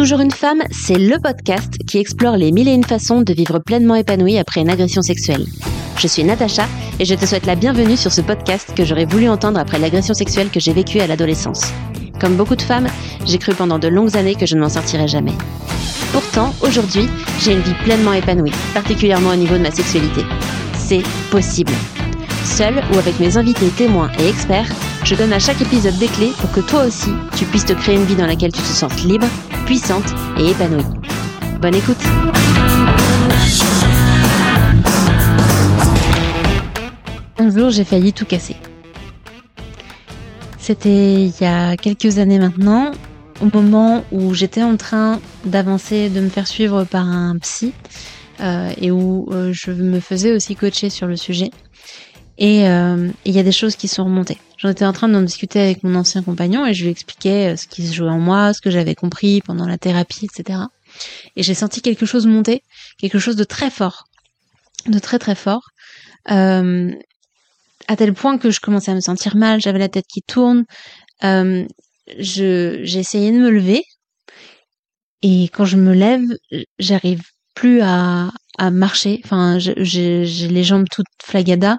Toujours une femme, c'est le podcast qui explore les mille et une façons de vivre pleinement épanouie après une agression sexuelle. Je suis Natacha et je te souhaite la bienvenue sur ce podcast que j'aurais voulu entendre après l'agression sexuelle que j'ai vécue à l'adolescence. Comme beaucoup de femmes, j'ai cru pendant de longues années que je ne m'en sortirais jamais. Pourtant, aujourd'hui, j'ai une vie pleinement épanouie, particulièrement au niveau de ma sexualité. C'est possible. Seule ou avec mes invités témoins et experts, je donne à chaque épisode des clés pour que toi aussi, tu puisses te créer une vie dans laquelle tu te sens libre, puissante et épanouie. Bonne écoute Un jour, j'ai failli tout casser. C'était il y a quelques années maintenant, au moment où j'étais en train d'avancer, de me faire suivre par un psy, euh, et où euh, je me faisais aussi coacher sur le sujet. Et euh, il y a des choses qui sont remontées. J'en étais en train d'en discuter avec mon ancien compagnon et je lui expliquais euh, ce qui se jouait en moi, ce que j'avais compris pendant la thérapie, etc. Et j'ai senti quelque chose monter, quelque chose de très fort, de très très fort, euh, à tel point que je commençais à me sentir mal, j'avais la tête qui tourne. Euh, je j'ai essayé de me lever et quand je me lève, j'arrive plus à, à marcher. Enfin, j'ai les jambes toutes flagadas.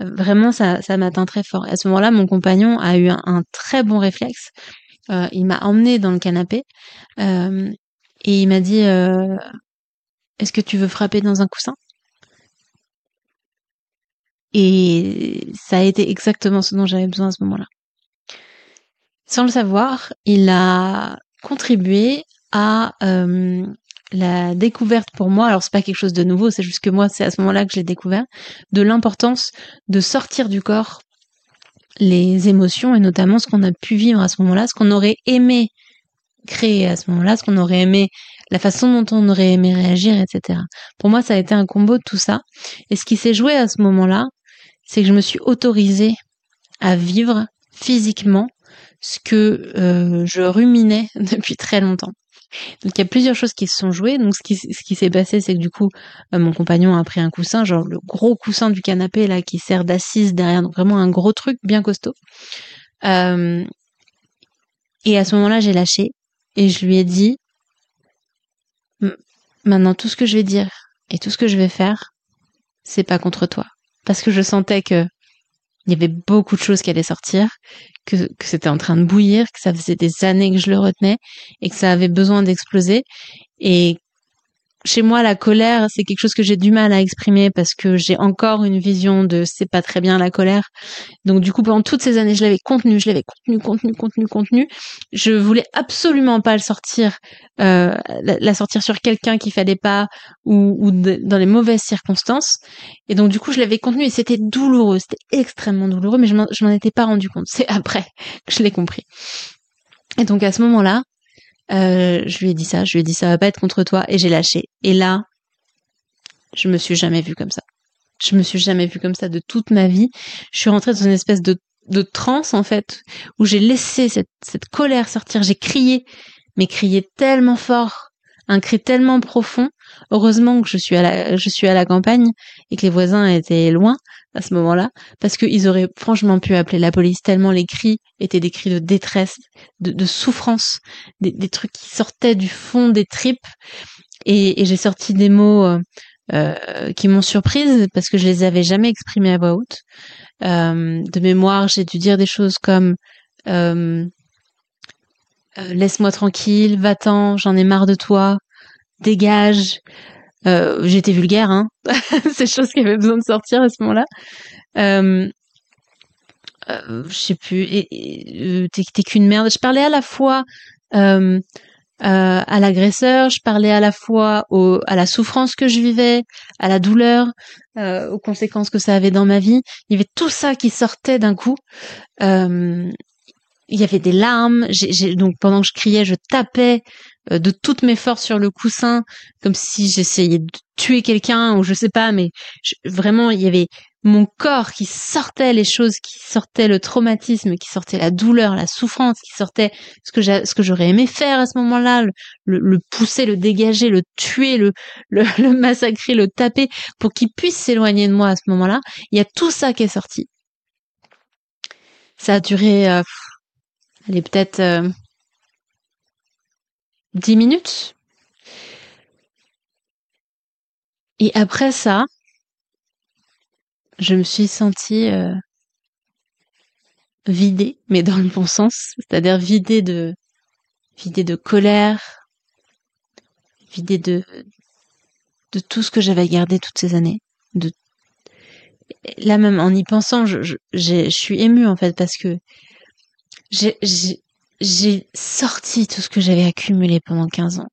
Vraiment, ça, ça m'atteint très fort. À ce moment-là, mon compagnon a eu un, très bon réflexe. Euh, il m'a emmené dans le canapé euh, et il m'a dit euh, Est-ce que tu veux frapper dans un coussin? Et ça a été exactement ce dont j'avais besoin à ce moment-là. Sans le savoir, il a contribué à euh, la découverte pour moi, alors c'est pas quelque chose de nouveau, c'est juste que moi c'est à ce moment-là que je l'ai découvert, de l'importance de sortir du corps les émotions et notamment ce qu'on a pu vivre à ce moment-là, ce qu'on aurait aimé créer à ce moment-là, ce qu'on aurait aimé, la façon dont on aurait aimé réagir, etc. Pour moi, ça a été un combo de tout ça. Et ce qui s'est joué à ce moment-là, c'est que je me suis autorisée à vivre physiquement ce que euh, je ruminais depuis très longtemps. Donc il y a plusieurs choses qui se sont jouées. Donc ce qui, s'est passé, c'est que du coup, euh, mon compagnon a pris un coussin, genre le gros coussin du canapé là qui sert d'assise derrière, donc vraiment un gros truc bien costaud. Euh, et à ce moment-là, j'ai lâché et je lui ai dit, maintenant tout ce que je vais dire et tout ce que je vais faire, c'est pas contre toi, parce que je sentais que il y avait beaucoup de choses qui allaient sortir, que, c'était en train de bouillir, que ça faisait des années que je le retenais et que ça avait besoin d'exploser. Et chez moi, la colère, c'est quelque chose que j'ai du mal à exprimer parce que j'ai encore une vision de c'est pas très bien la colère. Donc du coup, pendant toutes ces années, je l'avais contenu, je l'avais contenu, contenu, contenu, contenu. Je voulais absolument pas le sortir, euh, la, sortir sur quelqu'un qu'il fallait pas ou, ou dans les mauvaises circonstances. Et donc du coup, je l'avais contenu et c'était douloureux, c'était extrêmement douloureux, mais je m'en étais pas rendu compte. C'est après que je l'ai compris. Et donc à ce moment-là, euh, je lui ai dit ça, je lui ai dit ça va pas être contre toi et j'ai lâché. Et là, je me suis jamais vue comme ça. Je me suis jamais vue comme ça de toute ma vie. Je suis rentrée dans une espèce de, de transe en fait où j'ai laissé cette, cette colère sortir. J'ai crié, mais crié tellement fort, un cri tellement profond. Heureusement que je suis à la, je suis à la campagne et que les voisins étaient loin à ce moment-là, parce qu'ils auraient franchement pu appeler la police tellement les cris étaient des cris de détresse, de, souffrance, des, trucs qui sortaient du fond des tripes. Et, j'ai sorti des mots euh, euh, qui m'ont surprise parce que je les avais jamais exprimés à voix haute. Euh, de mémoire, j'ai dû dire des choses comme laisse-moi tranquille, va-t'en, j'en ai marre de toi, dégage. Euh, j'étais vulgaire, hein. Ces choses qui avaient besoin de sortir à ce moment-là. Euh, euh, je sais plus. Et, t'es qu'une merde. Je parlais à la fois à l'agresseur, je parlais à la fois au, à la souffrance que je vivais, à la douleur, aux conséquences que ça avait dans ma vie. Il y avait tout ça qui sortait d'un coup. il y avait des larmes. Donc pendant que je criais, je tapais euh, de toutes mes forces sur le coussin, comme si j'essayais de tuer quelqu'un ou je sais pas, mais vraiment il y avait mon corps qui sortait les choses, qui sortait le traumatisme, qui sortait la douleur, la souffrance, qui sortait ce que j'aurais aimé faire à ce moment-là, le, pousser, le dégager, le tuer, le, le, massacrer, le taper, pour qu'il puisse s'éloigner de moi à ce moment-là. Il y a tout ça qui est sorti. Ça a duré, euh, allez peut-être euh, dix minutes. Et après ça, je me suis sentie euh, vidée, mais dans le bon sens, c'est-à-dire vidée de vidée de colère, vidée de de tout ce que j'avais gardé toutes ces années, là même en y pensant, je, je, je suis émue en fait parce que j'ai sorti tout ce que j'avais accumulé pendant 15 ans.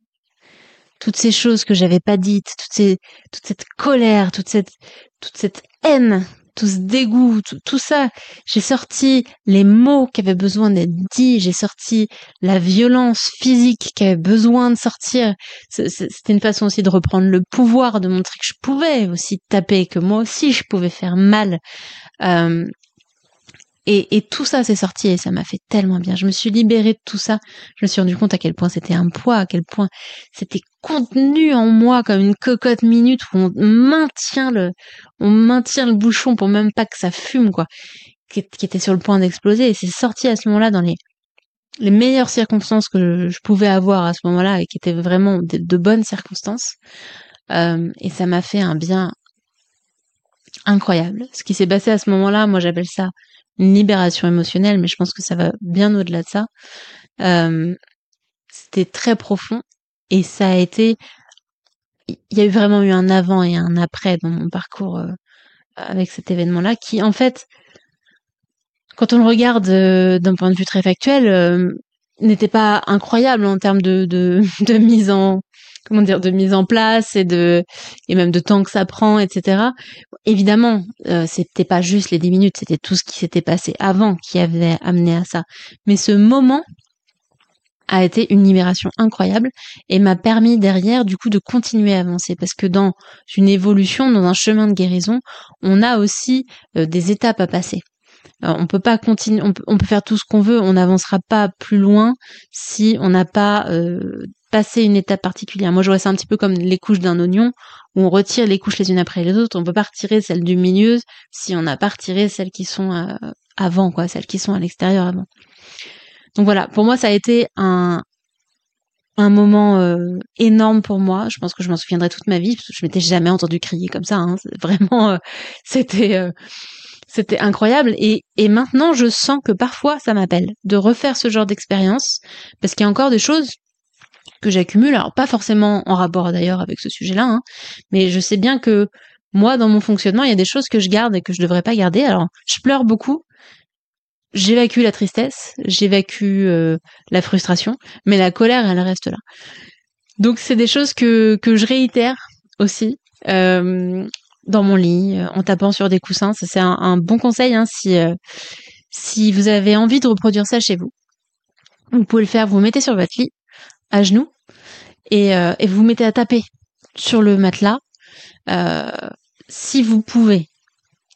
Toutes ces choses que j'avais pas dites, toutes ces, toute cette colère, toute cette, toute cette haine, tout ce dégoût, tout, ça. J'ai sorti les mots qui avaient besoin d'être dits, j'ai sorti la violence physique qui avait besoin de sortir. C'était une façon aussi de reprendre le pouvoir, de montrer que je pouvais aussi taper, que moi aussi je pouvais faire mal. Euh, et, et, tout ça s'est sorti et ça m'a fait tellement bien. Je me suis libérée de tout ça. Je me suis rendu compte à quel point c'était un poids, à quel point c'était contenu en moi comme une cocotte minute où on maintient le, on maintient le bouchon pour même pas que ça fume, quoi, qui, était sur le point d'exploser. Et c'est sorti à ce moment-là dans les, les meilleures circonstances que je, pouvais avoir à ce moment-là et qui étaient vraiment de, bonnes circonstances. Euh, et ça m'a fait un bien incroyable. Ce qui s'est passé à ce moment-là, moi j'appelle ça libération émotionnelle, mais je pense que ça va bien au-delà de ça. Euh, c'était très profond et ça a été, il y a eu vraiment eu un avant et un après dans mon parcours euh, avec cet événement-là, qui en fait, quand on le regarde euh, d'un point de vue très factuel, n'était pas incroyable en termes de, de mise en comment dire de mise en place et de et même de temps que ça prend etc évidemment euh, c'était pas juste les 10 minutes c'était tout ce qui s'était passé avant qui avait amené à ça. Mais ce moment a été une libération incroyable et m'a permis derrière du coup de continuer à avancer. Parce que dans une évolution dans un chemin de guérison on a aussi euh, des étapes à passer. On peut pas continuer, on peut, faire tout ce qu'on veut, on n'avancera pas plus loin si on n'a pas euh, passer une étape particulière. Moi, je vois ça un petit peu comme les couches d'un oignon, où on retire les couches les unes après les autres. On peut pas retirer celles du milieu si on n'a pas retiré celles qui sont euh, avant, quoi, celles qui sont à l'extérieur avant. Donc voilà, pour moi, ça a été un, un moment euh, énorme pour moi. Je pense que je m'en souviendrai toute ma vie, parce que je m'étais jamais entendu crier comme ça. Hein. Vraiment, euh, c'était c'était incroyable. Et, et maintenant, je sens que parfois, ça m'appelle de refaire ce genre d'expérience, parce qu'il y a encore des choses que j'accumule. Alors pas forcément en rapport d'ailleurs avec ce sujet-là, hein, mais je sais bien que moi, dans mon fonctionnement, il y a des choses que je garde et que je devrais pas garder. Alors, je pleure beaucoup. J'évacue la tristesse, j'évacue euh, la frustration, mais la colère, elle reste là. Donc, c'est des choses que, que je réitère aussi euh, dans mon lit, en tapant sur des coussins. Ça, c'est un, bon conseil hein, si, euh, si vous avez envie de reproduire ça chez vous. Vous pouvez le faire, vous mettez sur votre lit, à genoux, euh, et, vous mettez à taper sur le matelas. Euh, si vous pouvez,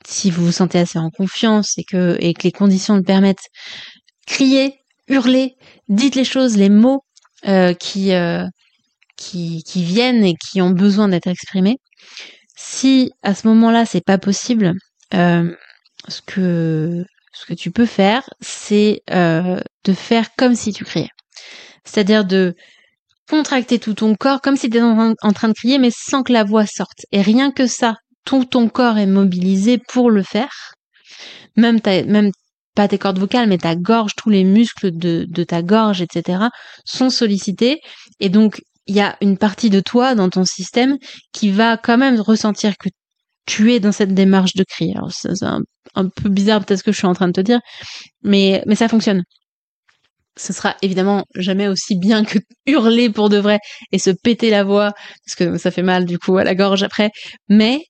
si vous vous sentez assez en confiance et que, et que les conditions le permettent, criez, hurlez, dites les choses, les mots euh, qui, qui, qui viennent et qui ont besoin d'être exprimés. Si à ce moment-là c'est pas possible, ce que ce que tu peux faire, c'est de faire comme si tu criais. C'est-à-dire de contracter tout ton corps comme si tu étais en, train de crier, mais sans que la voix sorte. Et rien que ça, tout ton corps est mobilisé pour le faire. Même, pas tes cordes vocales, mais ta gorge, tous les muscles de, de ta gorge, etc., sont sollicités. Et donc, il y a une partie de toi dans ton système qui va quand même ressentir que tu es dans cette démarche de cri. Alors, c'est un, un, peu bizarre peut-être ce que je suis en train de te dire, mais, mais ça fonctionne ce sera évidemment jamais aussi bien que hurler pour de vrai et se péter la voix parce que ça fait mal du coup à la gorge après. Mais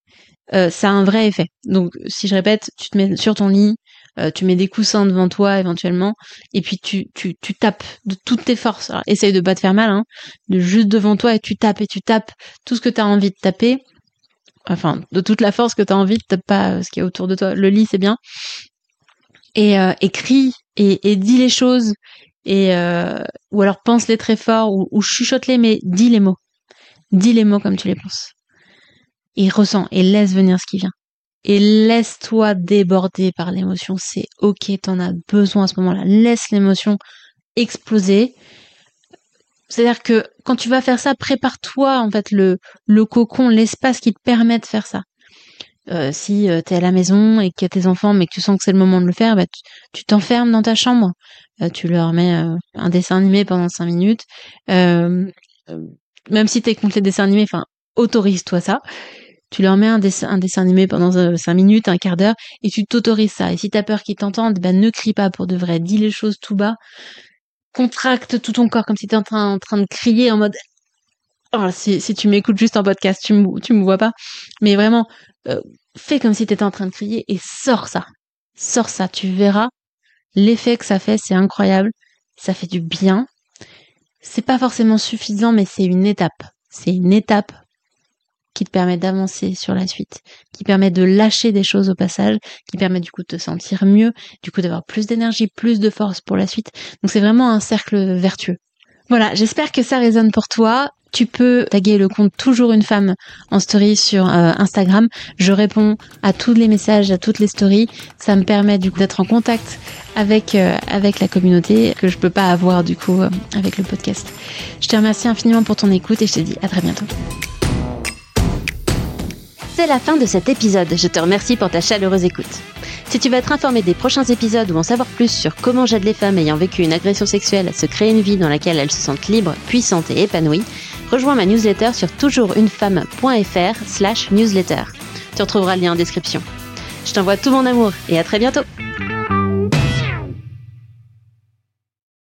euh, ça a un vrai effet. Donc si je répète tu te mets sur ton lit euh, tu mets des coussins devant toi éventuellement et puis tu, tu, tapes de toutes tes forces. Alors, essaye de pas te faire mal hein, juste devant toi et tu tapes et tu tapes tout ce que tu as envie de taper. Enfin de toute la force que tu as envie de taper pas euh, ce qui est autour de toi. Le lit c'est bien. Et, écris et, et dis les choses et euh, ou alors pense-les très fort ou, chuchote-les, mais dis les mots. Dis les mots comme tu les penses. Et ressens et laisse venir ce qui vient. Et laisse-toi déborder par l'émotion. C'est ok, t'en as besoin à ce moment-là. Laisse l'émotion exploser. C'est-à-dire que quand tu vas faire ça, prépare-toi en fait le, le cocon, l'espace qui te permet de faire ça. Euh, si euh, tu es à la maison et qu'il y a tes enfants mais que tu sens que c'est le moment de le faire, bah, tu t'enfermes dans ta chambre. Euh, tu leur mets un dessin animé pendant cinq minutes. même si tu es contre les dessins animés, enfin, autorise-toi ça. Tu leur mets un dessin, un dessin animé pendant cinq minutes, un quart d'heure, et tu t'autorises ça. Et si t'as peur qu'ils t'entendent, ben ne crie pas pour de vrai. Dis les choses tout bas contracte tout ton corps comme si tu étais en train, en train de crier en mode oh, si, tu m'écoutes juste en podcast, tu me, tu me vois pas. Mais vraiment, euh, fais comme si tu étais en train de crier et sors ça. Sors ça, tu verras. L'effet que ça fait, c'est incroyable. Ça fait du bien. C'est pas forcément suffisant, mais c'est une étape. C'est une étape qui te permet d'avancer sur la suite, qui permet de lâcher des choses au passage, qui permet du coup de te sentir mieux, du coup d'avoir plus d'énergie, plus de force pour la suite. Donc c'est vraiment un cercle vertueux. Voilà, j'espère que ça résonne pour toi. Tu peux taguer le compte toujours une femme en story sur euh, Instagram. Je réponds à tous les messages, à toutes les stories. Ça me permet du coup d'être en contact avec euh, avec la communauté que je peux pas avoir du coup euh, avec le podcast. Je te remercie infiniment pour ton écoute et je te dis à très bientôt. C'est la fin de cet épisode. Je te remercie pour ta chaleureuse écoute. Si tu veux être informé des prochains épisodes ou en savoir plus sur comment j'aide les femmes ayant vécu une agression sexuelle à se créer une vie dans laquelle elles se sentent libres, puissantes et épanouies, rejoins ma newsletter sur toujoursunefemme.fr slash newsletter. Tu retrouveras le lien en description. Je t'envoie tout mon amour et à très bientôt